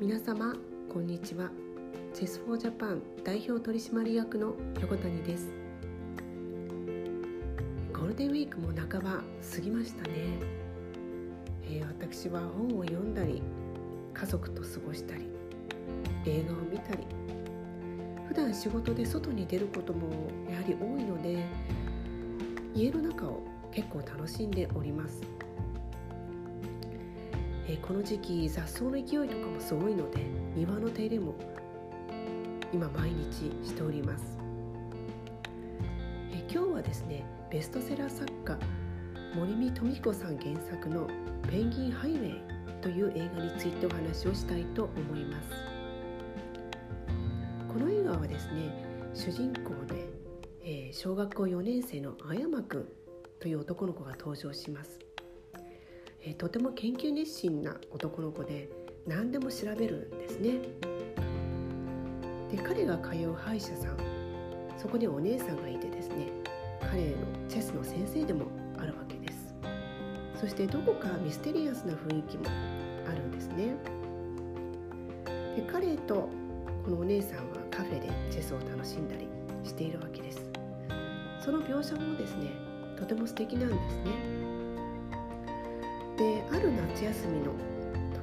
皆様こんにちは。チェスフォージャパン代表取締役の横谷です。ゴールデンウィークも半ば過ぎましたね、えー、私は本を読んだり家族と過ごしたり映画を見たり普段仕事で外に出ることもやはり多いので家の中を結構楽しんでおります。え、この時期雑草の勢いとかもすごいので庭の手入れも今毎日しております、え、今日はですねベストセラー作家森見富彦さん原作の「ペンギンハイウェイ」という映画についてお話をしたいと思います。この映画はですね主人公で、えー、小学校4年生のあやまくんという男の子が登場します。え、とても研究熱心な男の子で何でも調べるんですね。で彼が通う歯医者さんそこにお姉さんがいてですね彼のチェスの先生でもあるわけです。そしてどこかミステリアスな雰囲気もあるんですね。で彼とこのお姉さんはカフェでチェスを楽しんだりしているわけです。その描写もですねとても素敵なんですね。である夏休みの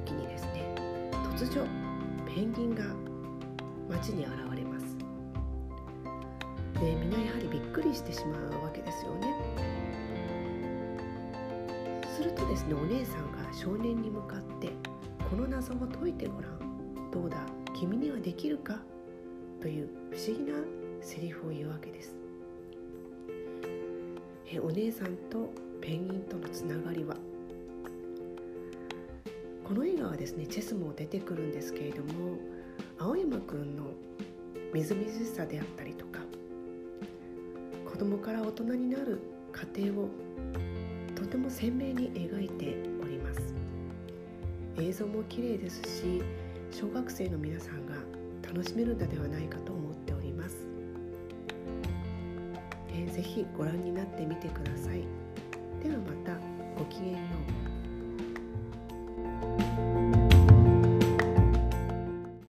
時にですね突如ペンギンが街に現れます。でみんなやはりびっくりしてしまうわけですよね。するとですねお姉さんが少年に向かってこの謎を解いてごらん。どうだ君にはできるか？という不思議なセリフを言うわけです。えお姉さんとペンギンとのつながりはこの映画はですねチェスも出てくるんですけれども青山くんのみずみずしさであったりとか子供から大人になる過程をとても鮮明に描いております。映像も綺麗ですし小学生の皆さんが楽しめるのではないかと思っております、えー、ぜひご覧になってみてください。ではまたごきげんよう。